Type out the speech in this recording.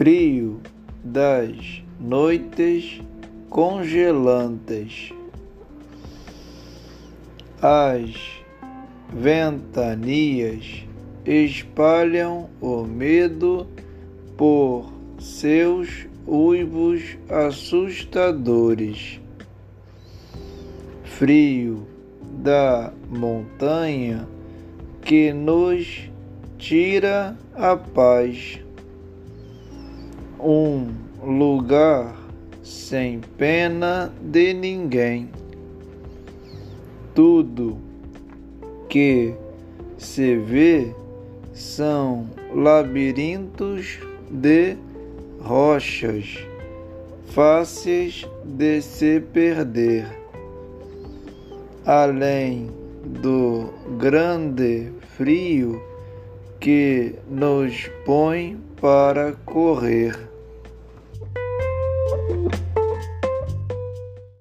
frio das noites congelantes. As ventanias espalham o medo por seus uivos assustadores. Frio da montanha que nos tira a paz um lugar sem pena de ninguém. Tudo que se vê são labirintos de rochas fáceis de se perder. Além do grande frio que nos põe para correr.